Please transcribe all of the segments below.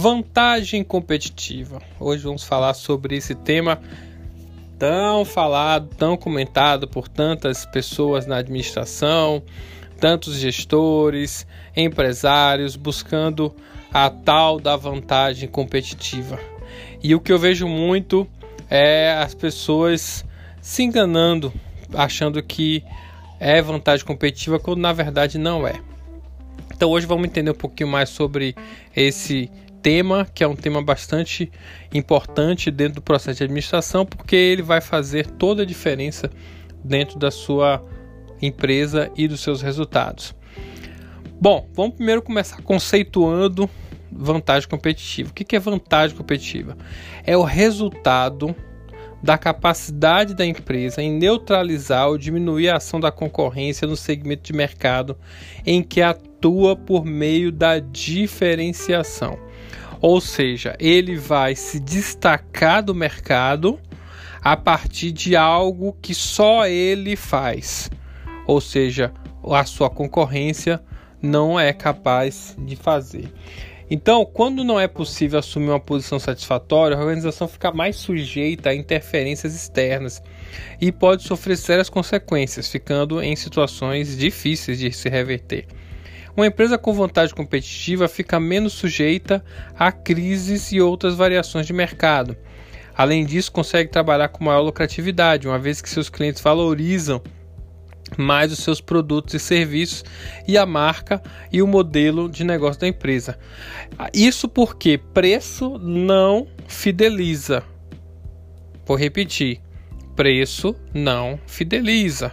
Vantagem competitiva. Hoje vamos falar sobre esse tema tão falado, tão comentado por tantas pessoas na administração, tantos gestores, empresários buscando a tal da vantagem competitiva. E o que eu vejo muito é as pessoas se enganando, achando que é vantagem competitiva quando na verdade não é. Então hoje vamos entender um pouquinho mais sobre esse tema, que é um tema bastante importante dentro do processo de administração, porque ele vai fazer toda a diferença dentro da sua empresa e dos seus resultados. Bom, vamos primeiro começar conceituando vantagem competitiva. O que é vantagem competitiva? É o resultado da capacidade da empresa em neutralizar ou diminuir a ação da concorrência no segmento de mercado em que atua por meio da diferenciação. Ou seja, ele vai se destacar do mercado a partir de algo que só ele faz. Ou seja, a sua concorrência não é capaz de fazer. Então, quando não é possível assumir uma posição satisfatória, a organização fica mais sujeita a interferências externas e pode sofrer sérias consequências, ficando em situações difíceis de se reverter. Uma empresa com vantagem competitiva fica menos sujeita a crises e outras variações de mercado. Além disso, consegue trabalhar com maior lucratividade, uma vez que seus clientes valorizam mais os seus produtos e serviços e a marca e o modelo de negócio da empresa. Isso porque preço não fideliza. Vou repetir: preço não fideliza.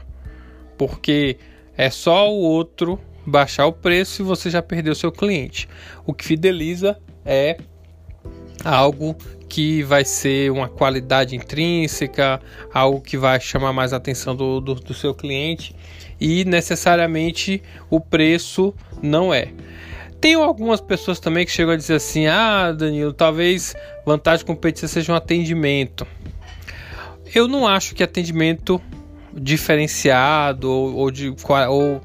Porque é só o outro baixar o preço e você já perdeu seu cliente. O que fideliza é algo que vai ser uma qualidade intrínseca, algo que vai chamar mais a atenção do, do, do seu cliente e necessariamente o preço não é. Tem algumas pessoas também que chegam a dizer assim: ah, Danilo, talvez vantagem competitiva seja um atendimento. Eu não acho que atendimento diferenciado ou, ou de, ou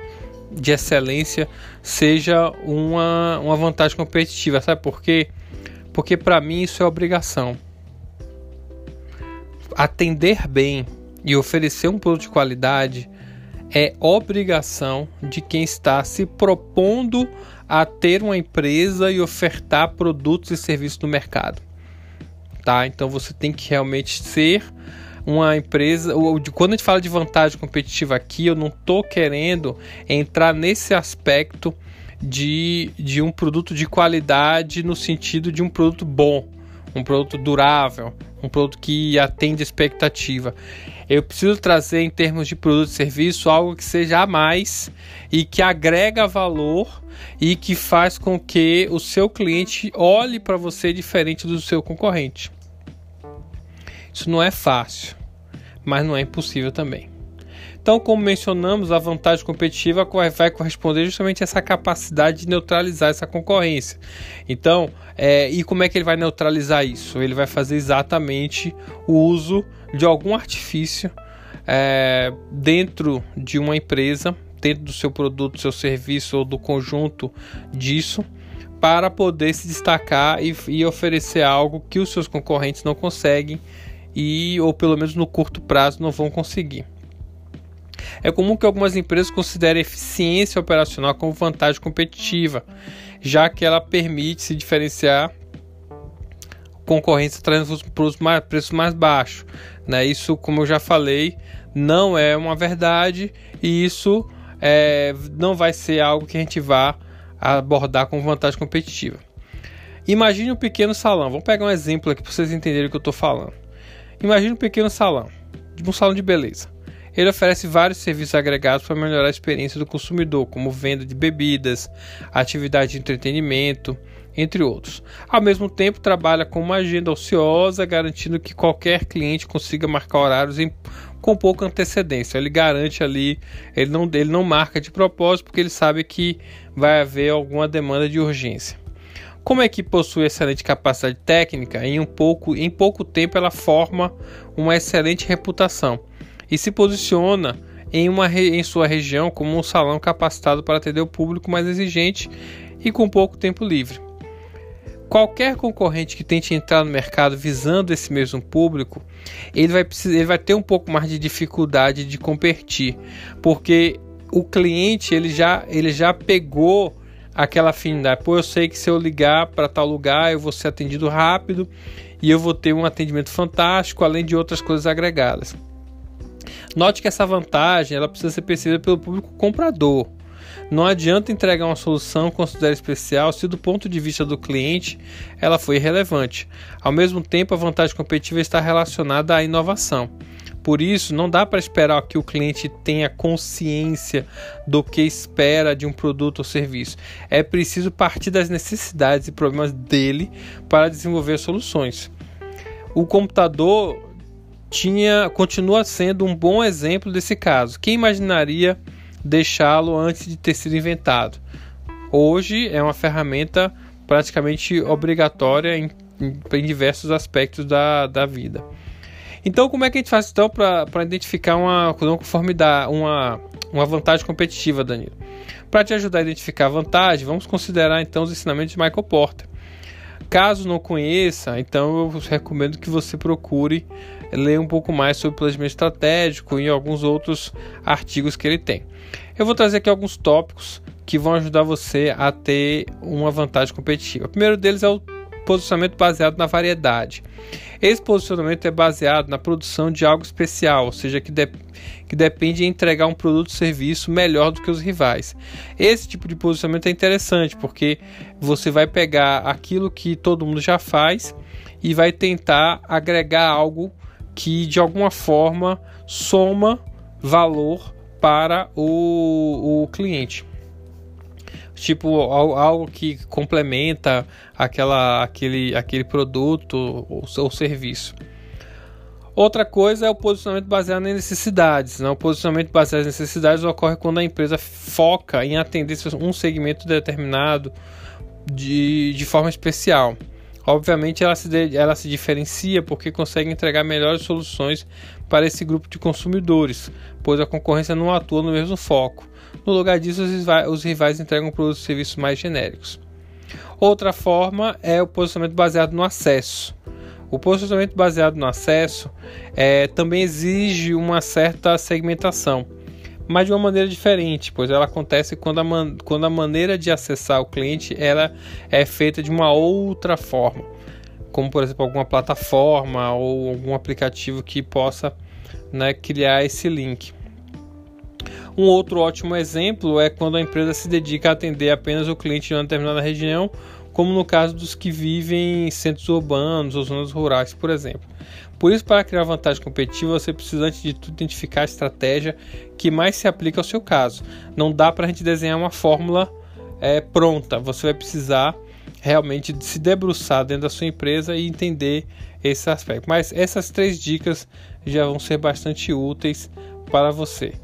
de excelência seja uma, uma vantagem competitiva, sabe por quê? porque para mim isso é obrigação. Atender bem e oferecer um produto de qualidade é obrigação de quem está se propondo a ter uma empresa e ofertar produtos e serviços no mercado. Tá? Então você tem que realmente ser uma empresa. Quando a gente fala de vantagem competitiva aqui, eu não estou querendo entrar nesse aspecto de, de um produto de qualidade no sentido de um produto bom, um produto durável, um produto que atende expectativa. Eu preciso trazer em termos de produto e serviço algo que seja a mais e que agrega valor e que faz com que o seu cliente olhe para você diferente do seu concorrente. Isso não é fácil, mas não é impossível também. Então, como mencionamos, a vantagem competitiva vai corresponder justamente a essa capacidade de neutralizar essa concorrência. Então, é, e como é que ele vai neutralizar isso? Ele vai fazer exatamente o uso de algum artifício é, dentro de uma empresa, dentro do seu produto, seu serviço ou do conjunto disso, para poder se destacar e, e oferecer algo que os seus concorrentes não conseguem e ou pelo menos no curto prazo não vão conseguir. É comum que algumas empresas considerem eficiência operacional como vantagem competitiva, já que ela permite se diferenciar concorrência trazendo os preços mais baixos. Né? Isso, como eu já falei, não é uma verdade e isso é, não vai ser algo que a gente vá abordar como vantagem competitiva. Imagine um pequeno salão. Vamos pegar um exemplo aqui para vocês entenderem o que eu estou falando. Imagine um pequeno salão, um salão de beleza. Ele oferece vários serviços agregados para melhorar a experiência do consumidor, como venda de bebidas, atividade de entretenimento, entre outros. Ao mesmo tempo, trabalha com uma agenda ociosa, garantindo que qualquer cliente consiga marcar horários em, com pouca antecedência. Ele garante ali, ele não, ele não marca de propósito, porque ele sabe que vai haver alguma demanda de urgência. Como a equipe possui excelente capacidade técnica, em, um pouco, em pouco tempo ela forma uma excelente reputação e se posiciona em, uma, em sua região como um salão capacitado para atender o público mais exigente e com pouco tempo livre. qualquer concorrente que tente entrar no mercado visando esse mesmo público, ele vai, ele vai ter um pouco mais de dificuldade de competir, porque o cliente ele já, ele já pegou aquela afinidade. Pô, eu sei que se eu ligar para tal lugar eu vou ser atendido rápido e eu vou ter um atendimento fantástico, além de outras coisas agregadas. Note que essa vantagem ela precisa ser percebida pelo público comprador. Não adianta entregar uma solução considerada especial se do ponto de vista do cliente ela foi irrelevante. Ao mesmo tempo, a vantagem competitiva está relacionada à inovação. Por isso, não dá para esperar que o cliente tenha consciência do que espera de um produto ou serviço. É preciso partir das necessidades e problemas dele para desenvolver soluções. O computador tinha, continua sendo um bom exemplo desse caso. Quem imaginaria deixá-lo antes de ter sido inventado? Hoje é uma ferramenta praticamente obrigatória em, em, em diversos aspectos da, da vida. Então, como é que a gente faz então para identificar uma conformidade, uma, uma vantagem competitiva, Danilo? Para te ajudar a identificar a vantagem, vamos considerar então os ensinamentos de Michael Porter. Caso não conheça, então eu recomendo que você procure ler um pouco mais sobre planejamento estratégico e alguns outros artigos que ele tem. Eu vou trazer aqui alguns tópicos que vão ajudar você a ter uma vantagem competitiva. O primeiro deles é o posicionamento baseado na variedade. Esse posicionamento é baseado na produção de algo especial, ou seja, que, de, que depende de entregar um produto ou serviço melhor do que os rivais. Esse tipo de posicionamento é interessante porque você vai pegar aquilo que todo mundo já faz e vai tentar agregar algo que de alguma forma soma valor para o, o cliente tipo algo que complementa aquela, aquele, aquele produto ou, ou serviço. Outra coisa é o posicionamento baseado em necessidades. Né? O posicionamento baseado em necessidades ocorre quando a empresa foca em atender um segmento determinado de, de forma especial. Obviamente, ela se, ela se diferencia porque consegue entregar melhores soluções para esse grupo de consumidores, pois a concorrência não atua no mesmo foco. No lugar disso, os rivais entregam produtos e serviços mais genéricos. Outra forma é o posicionamento baseado no acesso. O posicionamento baseado no acesso é, também exige uma certa segmentação, mas de uma maneira diferente, pois ela acontece quando a, man quando a maneira de acessar o cliente ela é feita de uma outra forma, como por exemplo alguma plataforma ou algum aplicativo que possa né, criar esse link. Um outro ótimo exemplo é quando a empresa se dedica a atender apenas o cliente de uma determinada região, como no caso dos que vivem em centros urbanos ou zonas rurais, por exemplo. Por isso, para criar vantagem competitiva, você precisa, antes de tudo, identificar a estratégia que mais se aplica ao seu caso. Não dá para a gente desenhar uma fórmula é, pronta. Você vai precisar realmente se debruçar dentro da sua empresa e entender esse aspecto. Mas essas três dicas já vão ser bastante úteis para você.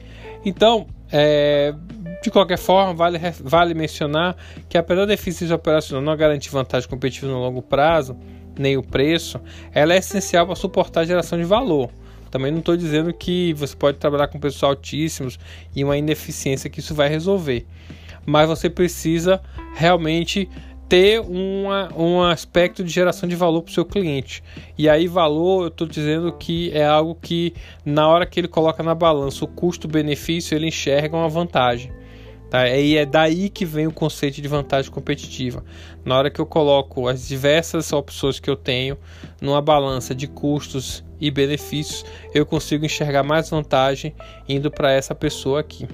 Então, é, de qualquer forma, vale, vale mencionar que apesar da eficiência operacional não garantir vantagem competitiva no longo prazo, nem o preço, ela é essencial para suportar a geração de valor. Também não estou dizendo que você pode trabalhar com preços altíssimos e uma ineficiência que isso vai resolver. Mas você precisa realmente ter uma, um aspecto de geração de valor para o seu cliente. E aí, valor, eu estou dizendo que é algo que, na hora que ele coloca na balança o custo-benefício, ele enxerga uma vantagem. Tá? E é daí que vem o conceito de vantagem competitiva. Na hora que eu coloco as diversas opções que eu tenho numa balança de custos e benefícios, eu consigo enxergar mais vantagem indo para essa pessoa aqui.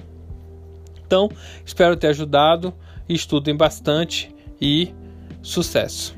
Então, espero ter ajudado. Estudem bastante e sucesso!